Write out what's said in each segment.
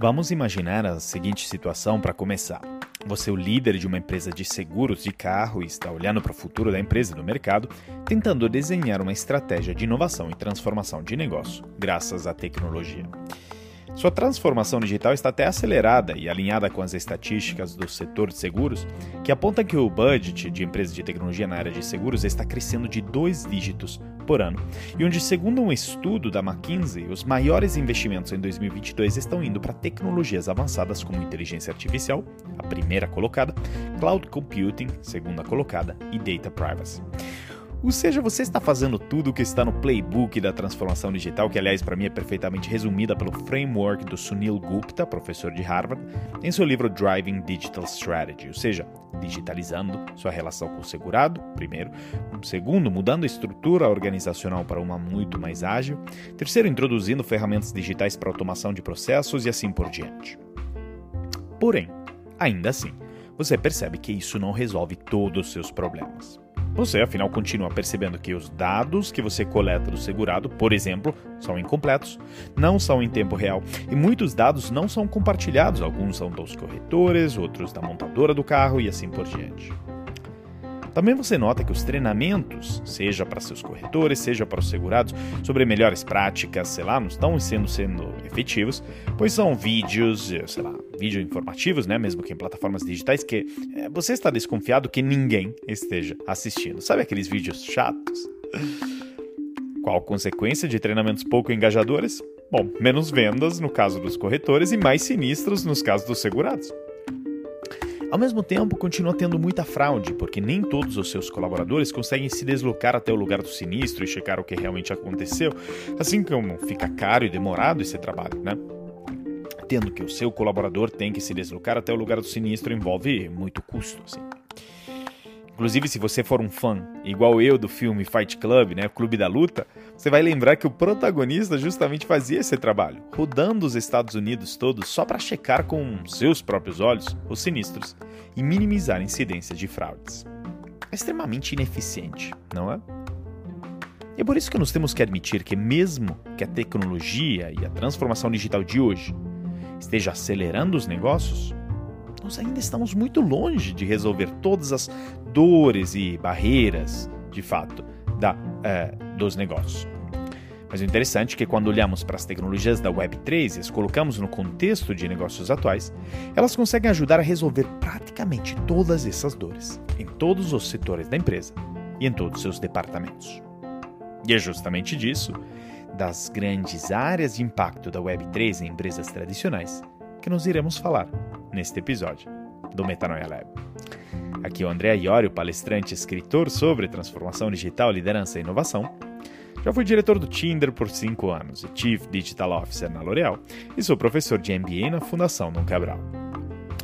Vamos imaginar a seguinte situação para começar. Você é o líder de uma empresa de seguros de carro e está olhando para o futuro da empresa no mercado, tentando desenhar uma estratégia de inovação e transformação de negócio, graças à tecnologia. Sua transformação digital está até acelerada e alinhada com as estatísticas do setor de seguros, que apontam que o budget de empresas de tecnologia na área de seguros está crescendo de dois dígitos por ano, e onde, segundo um estudo da McKinsey, os maiores investimentos em 2022 estão indo para tecnologias avançadas como inteligência artificial, a primeira colocada, cloud computing, segunda colocada, e data privacy. Ou seja, você está fazendo tudo o que está no playbook da transformação digital, que aliás para mim é perfeitamente resumida pelo framework do Sunil Gupta, professor de Harvard, em seu livro Driving Digital Strategy, ou seja, digitalizando sua relação com o segurado, primeiro, segundo, mudando a estrutura organizacional para uma muito mais ágil, terceiro, introduzindo ferramentas digitais para automação de processos e assim por diante. Porém, ainda assim, você percebe que isso não resolve todos os seus problemas. Você, afinal, continua percebendo que os dados que você coleta do segurado, por exemplo, são incompletos, não são em tempo real e muitos dados não são compartilhados. Alguns são dos corretores, outros da montadora do carro e assim por diante. Também você nota que os treinamentos, seja para seus corretores, seja para os segurados, sobre melhores práticas, sei lá, não estão sendo, sendo efetivos, pois são vídeos, eh, sei lá, vídeo informativos, né, mesmo que em plataformas digitais, que é, você está desconfiado que ninguém esteja assistindo. Sabe aqueles vídeos chatos? Qual consequência de treinamentos pouco engajadores? Bom, menos vendas no caso dos corretores e mais sinistros nos casos dos segurados. Ao mesmo tempo, continua tendo muita fraude, porque nem todos os seus colaboradores conseguem se deslocar até o lugar do sinistro e checar o que realmente aconteceu, assim como fica caro e demorado esse trabalho, né? Tendo que o seu colaborador tem que se deslocar até o lugar do sinistro envolve muito custo, assim. Inclusive, se você for um fã, igual eu, do filme Fight Club, né, Clube da Luta, você vai lembrar que o protagonista justamente fazia esse trabalho, rodando os Estados Unidos todos só para checar com seus próprios olhos os sinistros e minimizar incidências de fraudes. É extremamente ineficiente, não é? E é por isso que nós temos que admitir que, mesmo que a tecnologia e a transformação digital de hoje esteja acelerando os negócios, nós ainda estamos muito longe de resolver todas as dores e barreiras, de fato, da, é, dos negócios. Mas o interessante é que quando olhamos para as tecnologias da Web3 e as colocamos no contexto de negócios atuais, elas conseguem ajudar a resolver praticamente todas essas dores, em todos os setores da empresa e em todos os seus departamentos. E é justamente disso, das grandes áreas de impacto da Web3 em empresas tradicionais, que nós iremos falar neste episódio do Metanoia Lab. Aqui é o André Iorio, palestrante escritor sobre transformação digital, liderança e inovação. Já fui diretor do Tinder por 5 anos e Chief Digital Officer na L'Oréal e sou professor de MBA na Fundação Dom Cabral.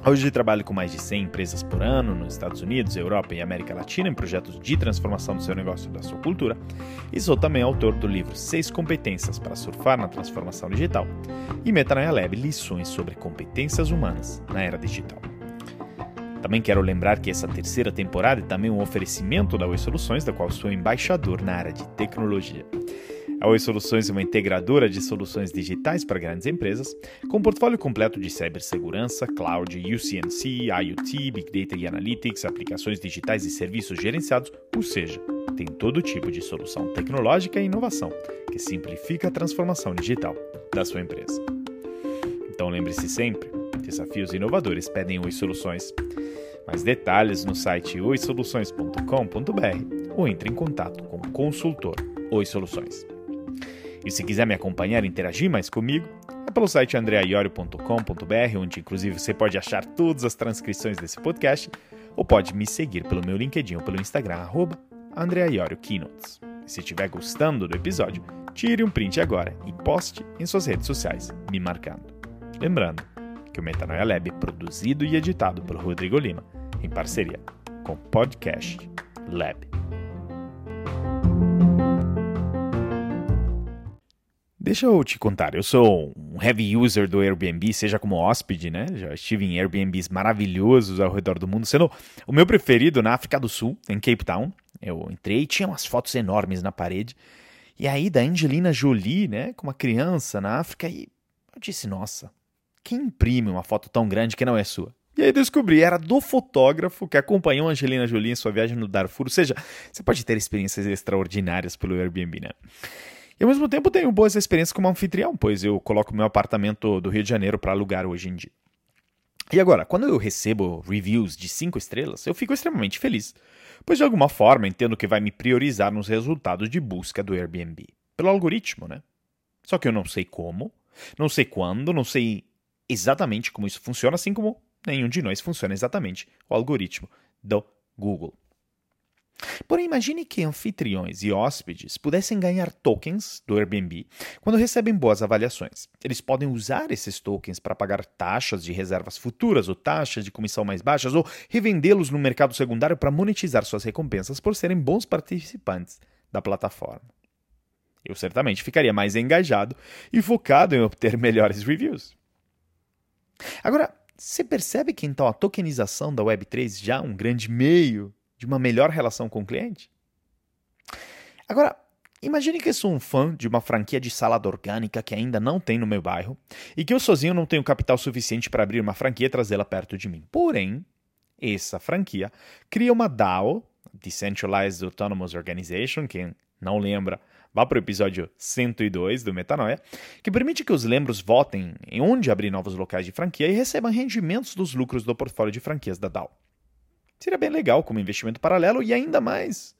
Hoje trabalho com mais de 100 empresas por ano nos Estados Unidos, Europa e América Latina em projetos de transformação do seu negócio e da sua cultura. E sou também autor do livro 6 Competências para Surfar na Transformação Digital e Metanoia Lab Lições sobre Competências Humanas na Era Digital. Também quero lembrar que essa terceira temporada é também um oferecimento da Oi Soluções, da qual sou embaixador na área de tecnologia. A Oi Soluções é uma integradora de soluções digitais para grandes empresas, com um portfólio completo de cibersegurança, cloud, UCNC, IoT, Big Data e Analytics, aplicações digitais e serviços gerenciados, ou seja, tem todo tipo de solução tecnológica e inovação que simplifica a transformação digital da sua empresa. Então lembre-se sempre, desafios inovadores pedem Oi Soluções. Mais detalhes no site oisoluções.com.br ou entre em contato com o consultor Oi Soluções. E se quiser me acompanhar e interagir mais comigo, é pelo site andreaiorio.com.br, onde inclusive você pode achar todas as transcrições desse podcast, ou pode me seguir pelo meu LinkedIn ou pelo Instagram, arroba. E se estiver gostando do episódio, tire um print agora e poste em suas redes sociais, me marcando. Lembrando que o Metanoia Lab produzido e editado pelo Rodrigo Lima, em parceria com o Podcast Lab. Deixa eu te contar, eu sou um heavy user do Airbnb, seja como hóspede, né? Já estive em Airbnbs maravilhosos ao redor do mundo, sendo o meu preferido na África do Sul, em Cape Town. Eu entrei e tinha umas fotos enormes na parede. E aí da Angelina Jolie, né, com uma criança na África, e eu disse, nossa, quem imprime uma foto tão grande que não é sua? E aí descobri, era do fotógrafo que acompanhou Angelina Jolie em sua viagem no Darfur. Ou seja, você pode ter experiências extraordinárias pelo Airbnb, né? E ao mesmo tempo tenho boas experiências como anfitrião, pois eu coloco meu apartamento do Rio de Janeiro para alugar hoje em dia. E agora, quando eu recebo reviews de 5 estrelas, eu fico extremamente feliz, pois de alguma forma entendo que vai me priorizar nos resultados de busca do Airbnb. Pelo algoritmo, né? Só que eu não sei como, não sei quando, não sei exatamente como isso funciona, assim como nenhum de nós funciona exatamente o algoritmo do Google. Porém, imagine que anfitriões e hóspedes pudessem ganhar tokens do Airbnb quando recebem boas avaliações. Eles podem usar esses tokens para pagar taxas de reservas futuras ou taxas de comissão mais baixas ou revendê-los no mercado secundário para monetizar suas recompensas por serem bons participantes da plataforma. Eu certamente ficaria mais engajado e focado em obter melhores reviews. Agora, você percebe que então a tokenização da Web3 já é um grande meio de uma melhor relação com o cliente? Agora, imagine que eu sou um fã de uma franquia de salada orgânica que ainda não tem no meu bairro e que eu sozinho não tenho capital suficiente para abrir uma franquia e trazê-la perto de mim. Porém, essa franquia cria uma DAO, Decentralized Autonomous Organization, quem não lembra, vá para o episódio 102 do Metanoia, que permite que os membros votem em onde abrir novos locais de franquia e recebam rendimentos dos lucros do portfólio de franquias da DAO. Seria bem legal como investimento paralelo e ainda mais.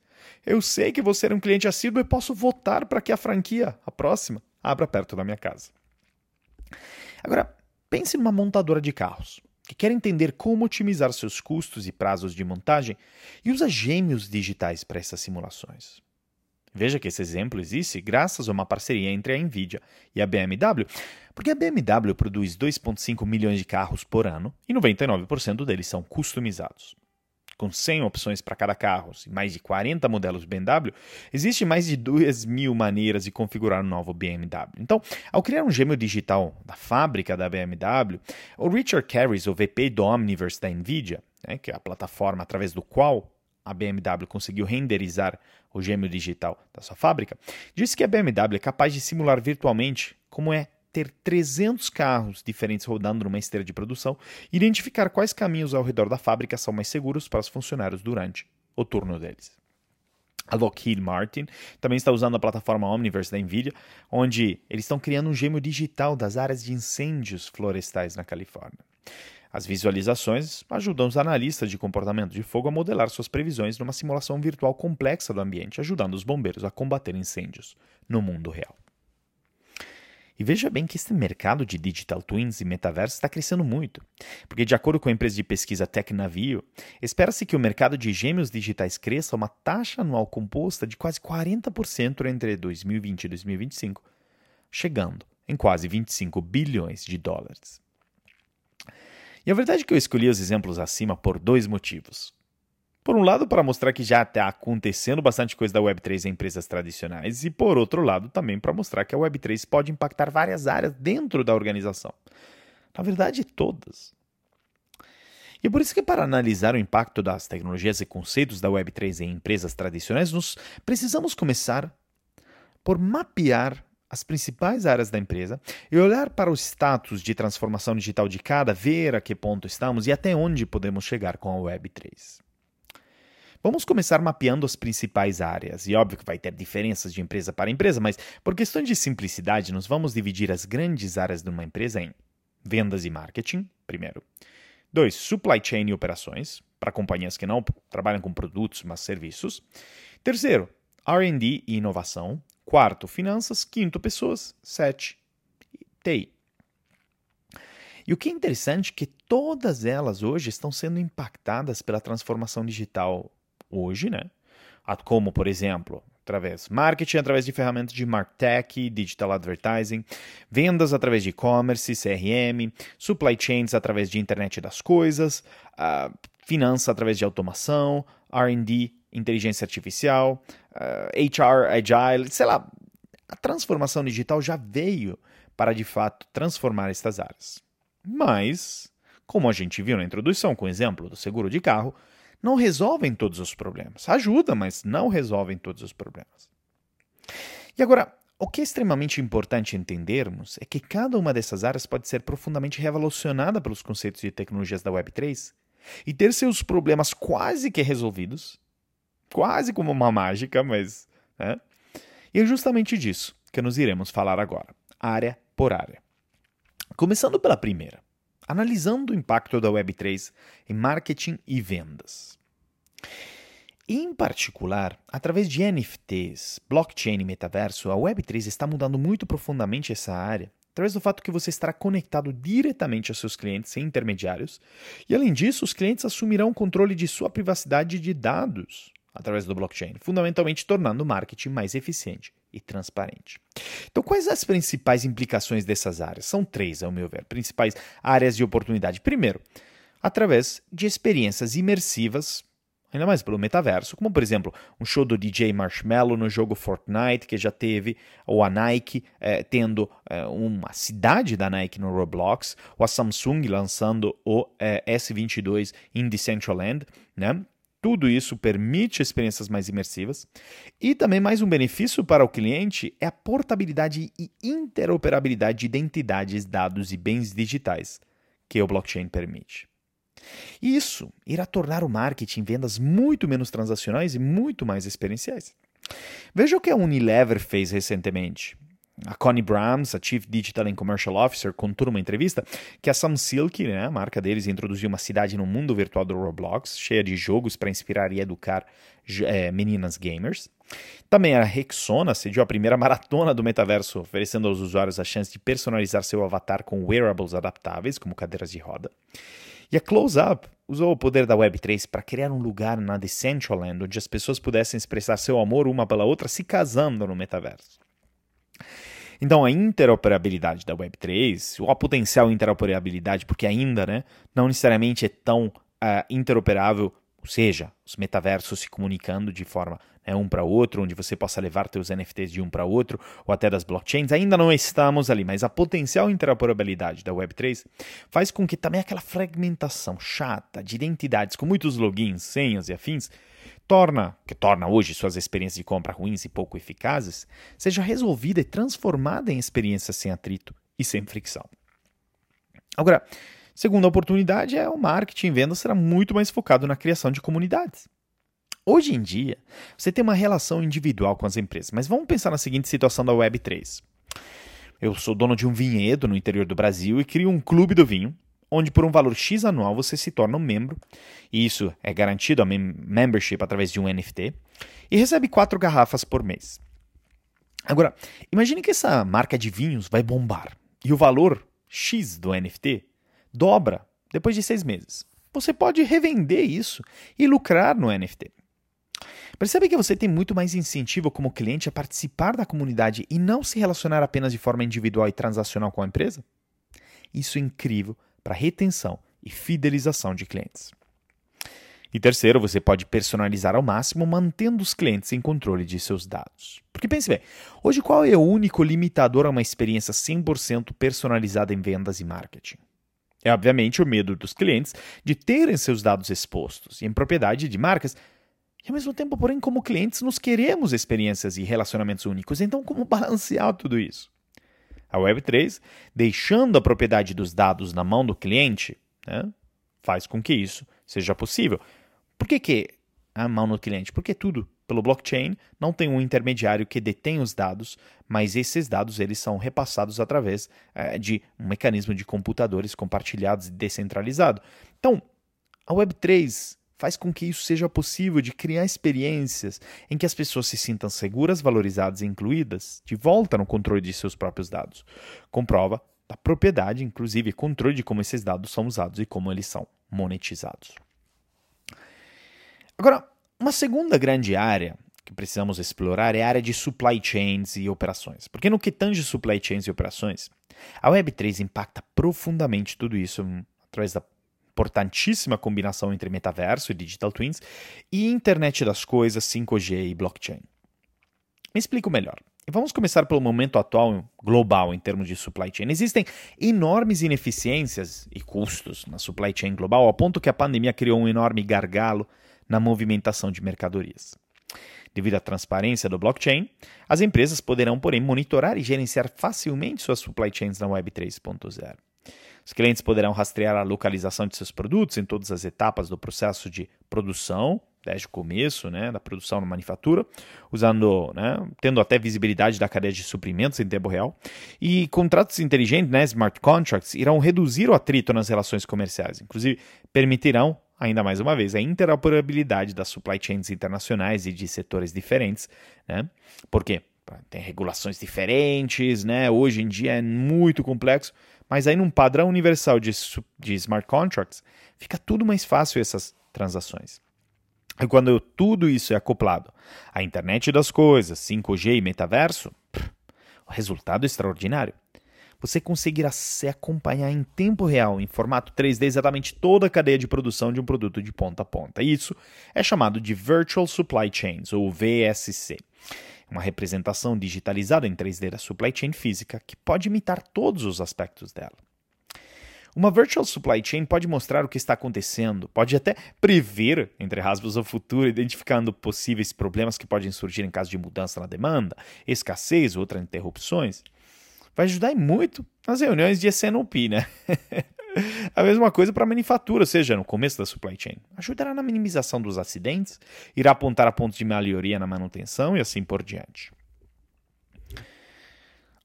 Eu sei que vou ser um cliente assíduo e posso votar para que a franquia, a próxima, abra perto da minha casa. Agora, pense numa montadora de carros que quer entender como otimizar seus custos e prazos de montagem e usa gêmeos digitais para essas simulações. Veja que esse exemplo existe graças a uma parceria entre a Nvidia e a BMW, porque a BMW produz 2,5 milhões de carros por ano e 99% deles são customizados com 100 opções para cada carro e mais de 40 modelos BMW, existe mais de 2 mil maneiras de configurar um novo BMW. Então, ao criar um gêmeo digital da fábrica da BMW, o Richard Carris, o VP do Omniverse da NVIDIA, né, que é a plataforma através do qual a BMW conseguiu renderizar o gêmeo digital da sua fábrica, disse que a BMW é capaz de simular virtualmente como é ter 300 carros diferentes rodando numa esteira de produção e identificar quais caminhos ao redor da fábrica são mais seguros para os funcionários durante o turno deles. A Lockheed Martin também está usando a plataforma Omniverse da Nvidia, onde eles estão criando um gêmeo digital das áreas de incêndios florestais na Califórnia. As visualizações ajudam os analistas de comportamento de fogo a modelar suas previsões numa simulação virtual complexa do ambiente, ajudando os bombeiros a combater incêndios no mundo real. E veja bem que esse mercado de digital twins e metaverso está crescendo muito, porque de acordo com a empresa de pesquisa Tecnavio, espera-se que o mercado de gêmeos digitais cresça uma taxa anual composta de quase 40% entre 2020 e 2025, chegando em quase 25 bilhões de dólares. E a verdade é que eu escolhi os exemplos acima por dois motivos. Por um lado, para mostrar que já está acontecendo bastante coisa da Web3 em empresas tradicionais, e por outro lado, também para mostrar que a Web3 pode impactar várias áreas dentro da organização. Na verdade, todas. E é por isso que, para analisar o impacto das tecnologias e conceitos da Web3 em empresas tradicionais, nós precisamos começar por mapear as principais áreas da empresa e olhar para o status de transformação digital de cada, ver a que ponto estamos e até onde podemos chegar com a Web3. Vamos começar mapeando as principais áreas. E óbvio que vai ter diferenças de empresa para empresa, mas por questão de simplicidade, nós vamos dividir as grandes áreas de uma empresa em vendas e marketing, primeiro. Dois, supply chain e operações, para companhias que não trabalham com produtos, mas serviços. Terceiro, R&D e inovação. Quarto, finanças. Quinto, pessoas. Sete, TI. E o que é interessante é que todas elas hoje estão sendo impactadas pela transformação digital hoje, né? Como, por exemplo, através marketing através de ferramentas de martech, digital advertising, vendas através de e-commerce, CRM, supply chains através de internet das coisas, uh, finança através de automação, R&D, inteligência artificial, uh, HR, agile, sei lá, a transformação digital já veio para de fato transformar estas áreas. Mas, como a gente viu na introdução com o exemplo do seguro de carro, não resolvem todos os problemas. Ajuda, mas não resolvem todos os problemas. E agora, o que é extremamente importante entendermos é que cada uma dessas áreas pode ser profundamente revolucionada pelos conceitos de tecnologias da Web3 e ter seus problemas quase que resolvidos, quase como uma mágica, mas. Né? E é justamente disso que nos iremos falar agora, área por área. Começando pela primeira, analisando o impacto da Web3 em marketing e vendas. Em particular, através de NFTs, blockchain e metaverso, a Web3 está mudando muito profundamente essa área, através do fato que você estará conectado diretamente aos seus clientes sem intermediários, e além disso, os clientes assumirão o controle de sua privacidade de dados através do blockchain, fundamentalmente tornando o marketing mais eficiente e transparente. Então, quais as principais implicações dessas áreas? São três, ao meu ver, principais áreas de oportunidade. Primeiro, através de experiências imersivas ainda mais pelo metaverso, como por exemplo um show do DJ Marshmello no jogo Fortnite, que já teve, ou a Nike é, tendo é, uma cidade da Nike no Roblox, ou a Samsung lançando o é, S22 em Decentraland, né? Tudo isso permite experiências mais imersivas. E também mais um benefício para o cliente é a portabilidade e interoperabilidade de identidades, dados e bens digitais que o blockchain permite. Isso irá tornar o marketing vendas muito menos transacionais e muito mais experienciais. Veja o que a Unilever fez recentemente. A Connie Brahms, a Chief Digital and Commercial Officer, contou numa entrevista que a Samsilk, né, a marca deles, introduziu uma cidade no mundo virtual do Roblox, cheia de jogos para inspirar e educar é, meninas gamers. Também a Rexona sediou a primeira maratona do metaverso, oferecendo aos usuários a chance de personalizar seu avatar com wearables adaptáveis, como cadeiras de roda. E a Close Up usou o poder da Web3 para criar um lugar na Decentraland onde as pessoas pudessem expressar seu amor uma pela outra se casando no metaverso. Então, a interoperabilidade da Web3, ou a potencial interoperabilidade, porque ainda né, não necessariamente é tão uh, interoperável, ou seja, os metaversos se comunicando de forma né, um para outro, onde você possa levar seus NFTs de um para outro, ou até das blockchains, ainda não estamos ali, mas a potencial interoperabilidade da Web3 faz com que também aquela fragmentação chata de identidades com muitos logins, senhas e afins torna, que torna hoje suas experiências de compra ruins e pouco eficazes, seja resolvida e transformada em experiências sem atrito e sem fricção. Agora, segunda oportunidade é o marketing e venda será muito mais focado na criação de comunidades. Hoje em dia, você tem uma relação individual com as empresas, mas vamos pensar na seguinte situação da Web3. Eu sou dono de um vinhedo no interior do Brasil e crio um clube do vinho onde por um valor X anual você se torna um membro, e isso é garantido a mem membership através de um NFT, e recebe quatro garrafas por mês. Agora, imagine que essa marca de vinhos vai bombar, e o valor X do NFT dobra depois de seis meses. Você pode revender isso e lucrar no NFT. Percebe que você tem muito mais incentivo como cliente a participar da comunidade e não se relacionar apenas de forma individual e transacional com a empresa? Isso é incrível para retenção e fidelização de clientes. E terceiro, você pode personalizar ao máximo, mantendo os clientes em controle de seus dados. Porque pense bem, hoje qual é o único limitador a uma experiência 100% personalizada em vendas e marketing? É obviamente o medo dos clientes de terem seus dados expostos e em propriedade de marcas. E ao mesmo tempo, porém, como clientes, nos queremos experiências e relacionamentos únicos. Então, como balancear tudo isso? A Web3, deixando a propriedade dos dados na mão do cliente, né, faz com que isso seja possível. Por que, que a mão do cliente? Porque tudo pelo blockchain não tem um intermediário que detém os dados, mas esses dados eles são repassados através é, de um mecanismo de computadores compartilhados e descentralizado. Então, a Web3 faz com que isso seja possível de criar experiências em que as pessoas se sintam seguras, valorizadas e incluídas de volta no controle de seus próprios dados. Comprova da propriedade, inclusive controle de como esses dados são usados e como eles são monetizados. Agora, uma segunda grande área que precisamos explorar é a área de supply chains e operações. Porque no que tange supply chains e operações, a Web3 impacta profundamente tudo isso hum, através da importantíssima combinação entre metaverso e digital twins e internet das coisas, 5G e blockchain. Me explico melhor. Vamos começar pelo momento atual global em termos de supply chain. Existem enormes ineficiências e custos na supply chain global, ao ponto que a pandemia criou um enorme gargalo na movimentação de mercadorias. Devido à transparência do blockchain, as empresas poderão, porém, monitorar e gerenciar facilmente suas supply chains na Web 3.0. Os clientes poderão rastrear a localização de seus produtos em todas as etapas do processo de produção, desde o começo né, da produção na manufatura, usando, né, tendo até visibilidade da cadeia de suprimentos em tempo real. E contratos inteligentes, né, smart contracts, irão reduzir o atrito nas relações comerciais, inclusive permitirão, ainda mais uma vez, a interoperabilidade das supply chains internacionais e de setores diferentes. Né? Por quê? Tem regulações diferentes, né? hoje em dia é muito complexo, mas aí num padrão universal de, de smart contracts, fica tudo mais fácil essas transações. E quando tudo isso é acoplado à internet das coisas, 5G e metaverso, o resultado é extraordinário. Você conseguirá se acompanhar em tempo real, em formato 3D, exatamente toda a cadeia de produção de um produto de ponta a ponta. Isso é chamado de Virtual Supply Chains, ou VSC. Uma representação digitalizada em 3D da supply chain física que pode imitar todos os aspectos dela. Uma virtual supply chain pode mostrar o que está acontecendo, pode até prever, entre aspas, o futuro, identificando possíveis problemas que podem surgir em caso de mudança na demanda, escassez ou outras interrupções. Vai ajudar muito nas reuniões de SNOP, né? A mesma coisa para a manufatura, seja no começo da supply chain. Ajudará na minimização dos acidentes, irá apontar a pontos de melhoria na manutenção e assim por diante.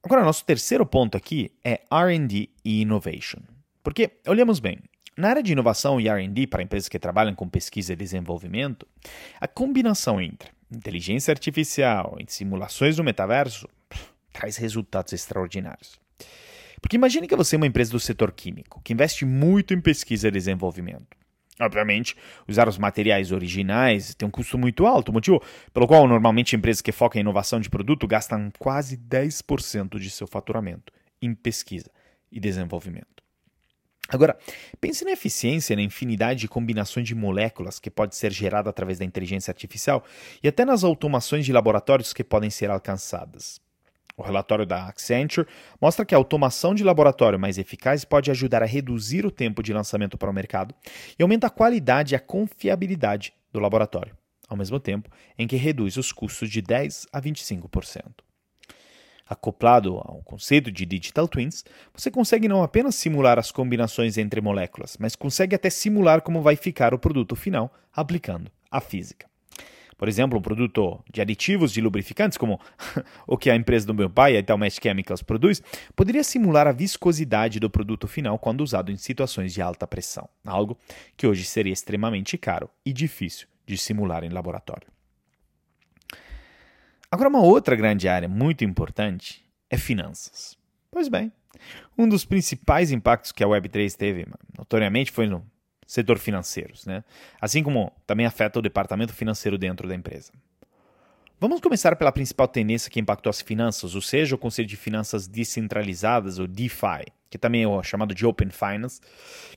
Agora, nosso terceiro ponto aqui é RD e Innovation. Porque, olhamos bem, na área de inovação e RD para empresas que trabalham com pesquisa e desenvolvimento, a combinação entre inteligência artificial e simulações do metaverso pff, traz resultados extraordinários. Porque imagine que você é uma empresa do setor químico, que investe muito em pesquisa e desenvolvimento. Obviamente, usar os materiais originais tem um custo muito alto, motivo pelo qual normalmente empresas que focam em inovação de produto gastam quase 10% de seu faturamento em pesquisa e desenvolvimento. Agora, pense na eficiência na infinidade de combinações de moléculas que pode ser gerada através da inteligência artificial e até nas automações de laboratórios que podem ser alcançadas. O relatório da Accenture mostra que a automação de laboratório mais eficaz pode ajudar a reduzir o tempo de lançamento para o mercado e aumenta a qualidade e a confiabilidade do laboratório, ao mesmo tempo em que reduz os custos de 10 a 25%. Acoplado ao conceito de Digital Twins, você consegue não apenas simular as combinações entre moléculas, mas consegue até simular como vai ficar o produto final aplicando a física. Por exemplo, um produto de aditivos de lubrificantes, como o que a empresa do meu pai, a Italmesh Chemicals, produz, poderia simular a viscosidade do produto final quando usado em situações de alta pressão, algo que hoje seria extremamente caro e difícil de simular em laboratório. Agora, uma outra grande área muito importante é finanças. Pois bem, um dos principais impactos que a Web3 teve, notoriamente, foi no setor financeiro, né? assim como também afeta o departamento financeiro dentro da empresa. Vamos começar pela principal tendência que impactou as finanças, ou seja, o conceito de finanças descentralizadas, ou DeFi, que também é chamado de Open Finance,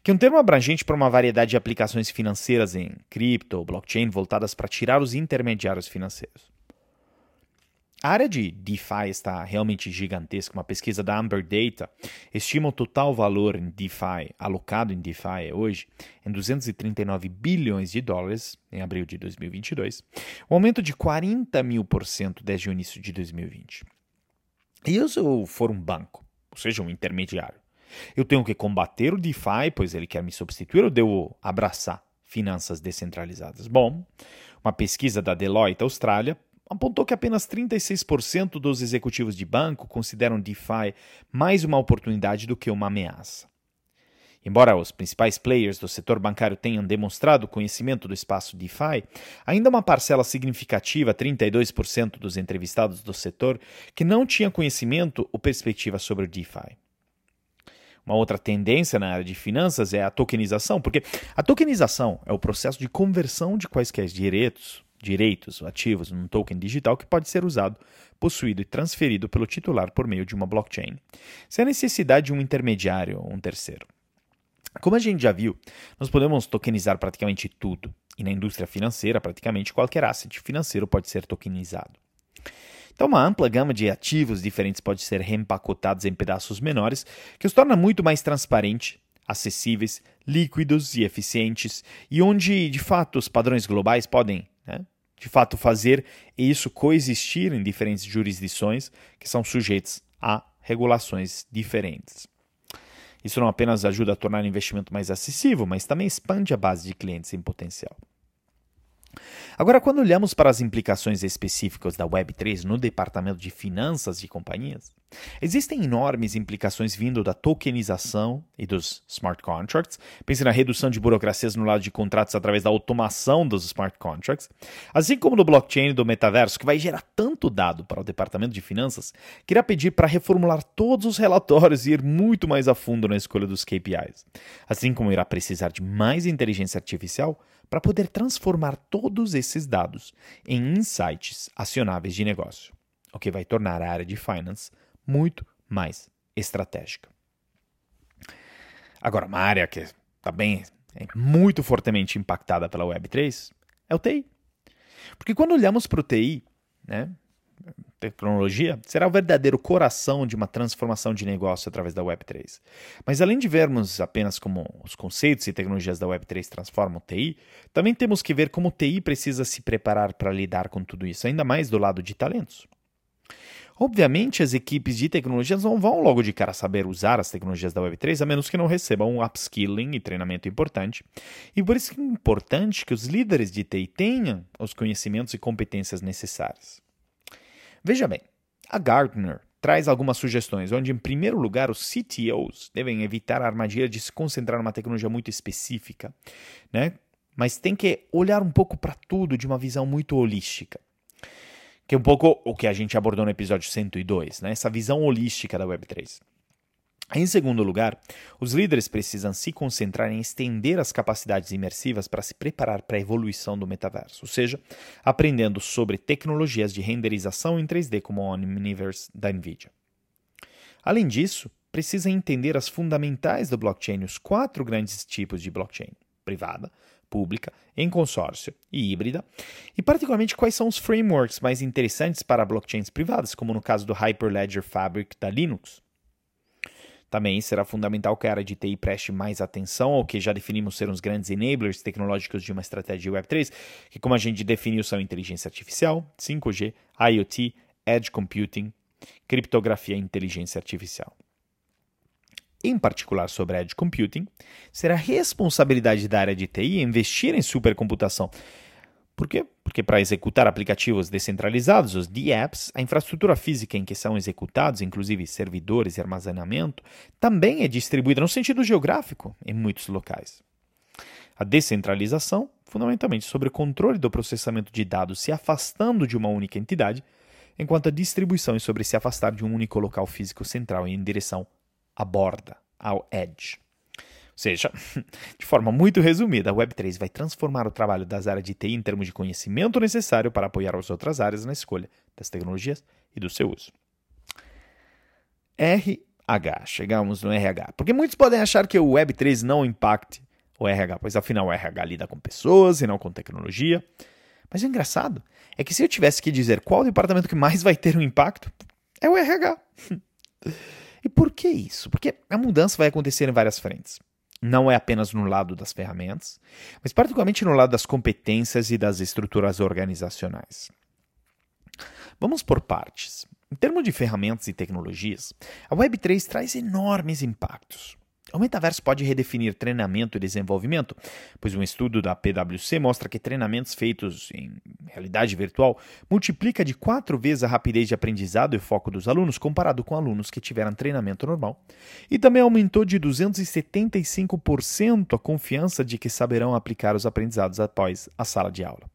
que é um termo abrangente para uma variedade de aplicações financeiras em cripto blockchain voltadas para tirar os intermediários financeiros. A área de DeFi está realmente gigantesca. Uma pesquisa da Amber Data estima o total valor em DeFi, alocado em DeFi hoje, em 239 bilhões de dólares em abril de 2022, um aumento de 40 mil por cento desde o início de 2020. E eu, se eu for um banco, ou seja, um intermediário, eu tenho que combater o DeFi, pois ele quer me substituir, ou devo abraçar finanças descentralizadas? Bom, uma pesquisa da Deloitte Austrália apontou que apenas 36% dos executivos de banco consideram DeFi mais uma oportunidade do que uma ameaça. Embora os principais players do setor bancário tenham demonstrado conhecimento do espaço DeFi, ainda uma parcela significativa, 32% dos entrevistados do setor, que não tinha conhecimento ou perspectiva sobre o DeFi. Uma outra tendência na área de finanças é a tokenização, porque a tokenização é o processo de conversão de quaisquer direitos, direitos ativos num token digital que pode ser usado, possuído e transferido pelo titular por meio de uma blockchain, sem a necessidade de um intermediário ou um terceiro. Como a gente já viu, nós podemos tokenizar praticamente tudo, e na indústria financeira, praticamente qualquer asset financeiro pode ser tokenizado. Então, uma ampla gama de ativos diferentes pode ser reempacotados em pedaços menores, que os torna muito mais transparente, acessíveis, líquidos e eficientes, e onde, de fato, os padrões globais podem né, de fato fazer isso coexistir em diferentes jurisdições que são sujeitas a regulações diferentes. Isso não apenas ajuda a tornar o investimento mais acessível, mas também expande a base de clientes em potencial. Agora, quando olhamos para as implicações específicas da Web3 no departamento de finanças de companhias, existem enormes implicações vindo da tokenização e dos smart contracts. Pense na redução de burocracias no lado de contratos através da automação dos smart contracts, assim como do blockchain e do metaverso, que vai gerar tanto dado para o departamento de finanças, que irá pedir para reformular todos os relatórios e ir muito mais a fundo na escolha dos KPIs, assim como irá precisar de mais inteligência artificial para poder transformar todos esses dados em insights acionáveis de negócio, o que vai tornar a área de finance muito mais estratégica. Agora, uma área que também é muito fortemente impactada pela Web3 é o TI. Porque quando olhamos para o TI, né, tecnologia será o verdadeiro coração de uma transformação de negócio através da Web3. Mas além de vermos apenas como os conceitos e tecnologias da Web3 transformam o TI, também temos que ver como o TI precisa se preparar para lidar com tudo isso, ainda mais do lado de talentos. Obviamente, as equipes de tecnologias não vão logo de cara saber usar as tecnologias da Web3, a menos que não recebam um upskilling e treinamento importante. E por isso é importante que os líderes de TI tenham os conhecimentos e competências necessárias. Veja bem, a Gartner traz algumas sugestões, onde, em primeiro lugar, os CTOs devem evitar a armadilha de se concentrar numa tecnologia muito específica, né? mas tem que olhar um pouco para tudo de uma visão muito holística. Que é um pouco o que a gente abordou no episódio 102, né? essa visão holística da Web3. Em segundo lugar, os líderes precisam se concentrar em estender as capacidades imersivas para se preparar para a evolução do metaverso, ou seja, aprendendo sobre tecnologias de renderização em 3D como o Omniverse da NVIDIA. Além disso, precisa entender as fundamentais do blockchain, os quatro grandes tipos de blockchain: privada, pública, em consórcio e híbrida, e particularmente quais são os frameworks mais interessantes para blockchains privadas, como no caso do Hyperledger Fabric da Linux. Também será fundamental que a área de TI preste mais atenção ao que já definimos ser os grandes enablers tecnológicos de uma estratégia Web3, que, como a gente definiu, são inteligência artificial, 5G, IoT, Edge Computing, criptografia e inteligência artificial. Em particular sobre Edge Computing, será responsabilidade da área de TI investir em supercomputação por quê? Porque para executar aplicativos descentralizados, os DApps, a infraestrutura física em que são executados, inclusive servidores e armazenamento, também é distribuída no sentido geográfico em muitos locais. A descentralização, fundamentalmente sobre o controle do processamento de dados se afastando de uma única entidade, enquanto a distribuição é sobre se afastar de um único local físico central em direção à borda, ao edge. Seja, de forma muito resumida, a Web3 vai transformar o trabalho das áreas de TI em termos de conhecimento necessário para apoiar as outras áreas na escolha das tecnologias e do seu uso. RH, chegamos no RH. Porque muitos podem achar que o Web3 não impacte o RH, pois afinal o RH lida com pessoas e não com tecnologia. Mas o engraçado é que se eu tivesse que dizer qual departamento que mais vai ter um impacto, é o RH. e por que isso? Porque a mudança vai acontecer em várias frentes não é apenas no lado das ferramentas, mas particularmente no lado das competências e das estruturas organizacionais. Vamos por partes. Em termos de ferramentas e tecnologias, a Web3 traz enormes impactos. O metaverso pode redefinir treinamento e desenvolvimento, pois um estudo da PwC mostra que treinamentos feitos em realidade virtual multiplica de quatro vezes a rapidez de aprendizado e foco dos alunos comparado com alunos que tiveram treinamento normal, e também aumentou de 275% a confiança de que saberão aplicar os aprendizados após a sala de aula.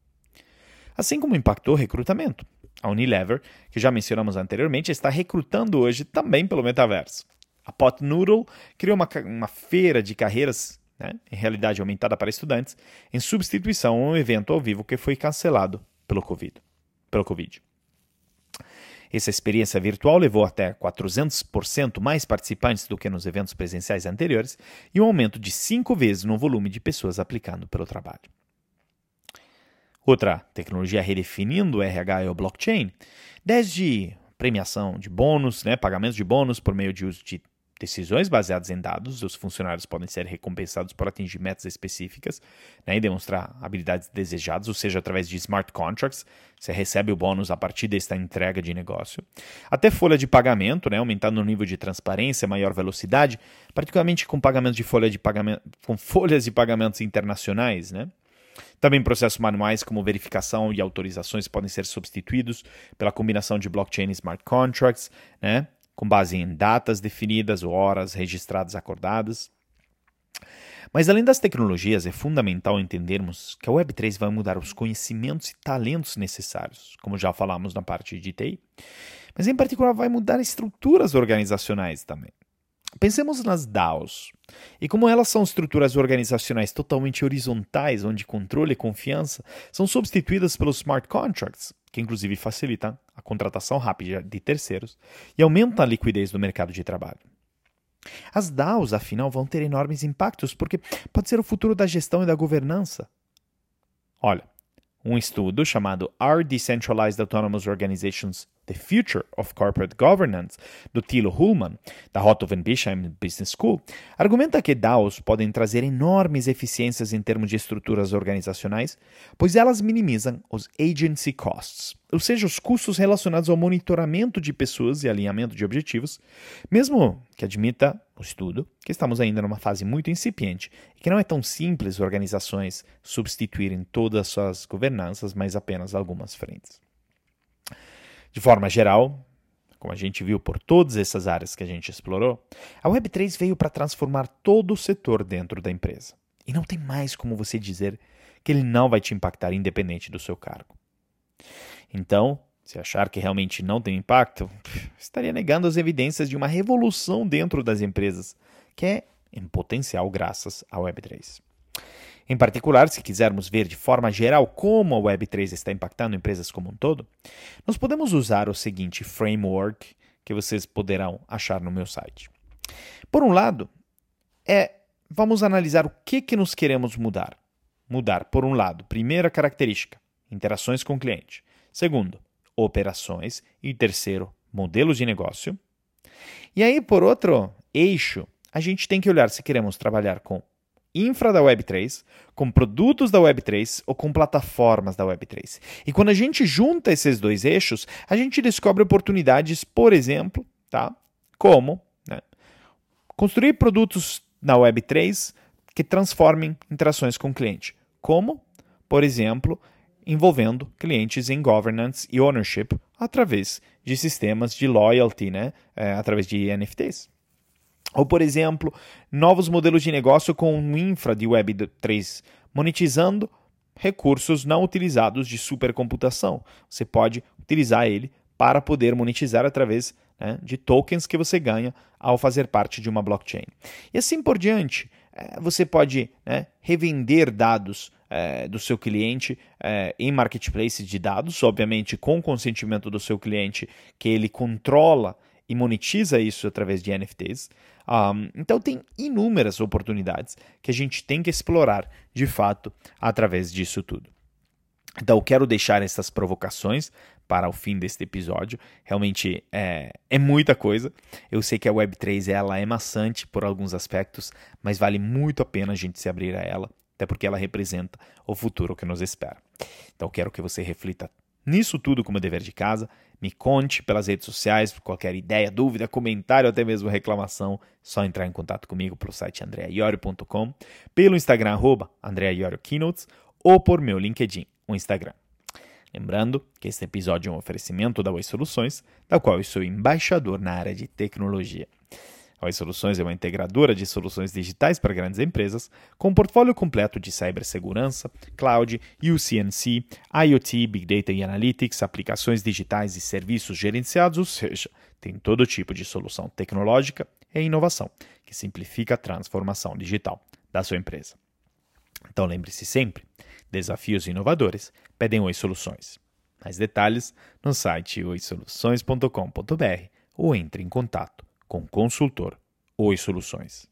Assim como impactou o recrutamento. A Unilever, que já mencionamos anteriormente, está recrutando hoje também pelo metaverso. A Pot Noodle criou uma, uma feira de carreiras né, em realidade aumentada para estudantes, em substituição a um evento ao vivo que foi cancelado pelo COVID. Pelo COVID. Essa experiência virtual levou até 400% mais participantes do que nos eventos presenciais anteriores e um aumento de cinco vezes no volume de pessoas aplicando pelo trabalho. Outra tecnologia redefinindo o RH é o blockchain, desde premiação de bônus, né, pagamento de bônus por meio de uso de decisões baseadas em dados. Os funcionários podem ser recompensados por atingir metas específicas né, e demonstrar habilidades desejadas, ou seja, através de smart contracts. Você recebe o bônus a partir desta entrega de negócio. Até folha de pagamento, né, aumentando o nível de transparência, maior velocidade, particularmente com pagamento de folha de pagamento, com folhas de pagamentos internacionais, né? Também processos manuais como verificação e autorizações podem ser substituídos pela combinação de blockchain e smart contracts, né? Com base em datas definidas horas registradas acordadas. Mas além das tecnologias, é fundamental entendermos que a Web3 vai mudar os conhecimentos e talentos necessários, como já falamos na parte de TI, mas em particular vai mudar estruturas organizacionais também. Pensemos nas DAOs e como elas são estruturas organizacionais totalmente horizontais, onde controle e confiança são substituídas pelos smart contracts, que inclusive facilitam a contratação rápida de terceiros e aumentam a liquidez do mercado de trabalho. As DAOs, afinal, vão ter enormes impactos porque pode ser o futuro da gestão e da governança. Olha, um estudo chamado Are Decentralized Autonomous Organizations The Future of Corporate Governance, do Thilo Hullman, da Rotterdam Bischheim Business School, argumenta que DAOs podem trazer enormes eficiências em termos de estruturas organizacionais, pois elas minimizam os agency costs, ou seja, os custos relacionados ao monitoramento de pessoas e alinhamento de objetivos, mesmo que admita o estudo que estamos ainda numa fase muito incipiente e que não é tão simples organizações substituírem todas as suas governanças, mas apenas algumas frentes. De forma geral, como a gente viu por todas essas áreas que a gente explorou, a Web3 veio para transformar todo o setor dentro da empresa. E não tem mais como você dizer que ele não vai te impactar independente do seu cargo. Então, se achar que realmente não tem impacto, estaria negando as evidências de uma revolução dentro das empresas, que é em potencial graças à Web3. Em particular, se quisermos ver de forma geral como a Web3 está impactando empresas como um todo, nós podemos usar o seguinte framework que vocês poderão achar no meu site. Por um lado, é vamos analisar o que, que nos queremos mudar. Mudar, por um lado, primeira característica, interações com o cliente. Segundo, operações. E terceiro, modelos de negócio. E aí, por outro eixo, a gente tem que olhar se queremos trabalhar com infra da Web3, com produtos da Web3 ou com plataformas da Web3. E quando a gente junta esses dois eixos, a gente descobre oportunidades, por exemplo, tá? como né? construir produtos na Web3 que transformem interações com o cliente. Como, por exemplo, envolvendo clientes em governance e ownership através de sistemas de loyalty, né? É, através de NFTs. Ou, por exemplo, novos modelos de negócio com infra de Web3, monetizando recursos não utilizados de supercomputação. Você pode utilizar ele para poder monetizar através né, de tokens que você ganha ao fazer parte de uma blockchain. E assim por diante. É, você pode né, revender dados é, do seu cliente é, em marketplaces de dados, obviamente com consentimento do seu cliente, que ele controla e monetiza isso através de NFTs. Um, então, tem inúmeras oportunidades que a gente tem que explorar de fato através disso tudo. Então, quero deixar essas provocações para o fim deste episódio. Realmente é, é muita coisa. Eu sei que a Web3 ela é maçante por alguns aspectos, mas vale muito a pena a gente se abrir a ela, até porque ela representa o futuro que nos espera. Então, quero que você reflita nisso tudo como dever de casa. Me conte pelas redes sociais, qualquer ideia, dúvida, comentário, até mesmo reclamação, só entrar em contato comigo pelo site andreaiorio.com, pelo Instagram arroba ou por meu LinkedIn, o Instagram. Lembrando que este episódio é um oferecimento da Oi Soluções, da qual eu sou embaixador na área de tecnologia. Oi Soluções é uma integradora de soluções digitais para grandes empresas, com um portfólio completo de cibersegurança, cloud, UCNC, IoT, Big Data e Analytics, aplicações digitais e serviços gerenciados, ou seja, tem todo tipo de solução tecnológica e inovação que simplifica a transformação digital da sua empresa. Então lembre-se sempre, desafios inovadores pedem Oi Soluções. Mais detalhes no site oisoluções.com.br ou entre em contato com consultor Oi Soluções.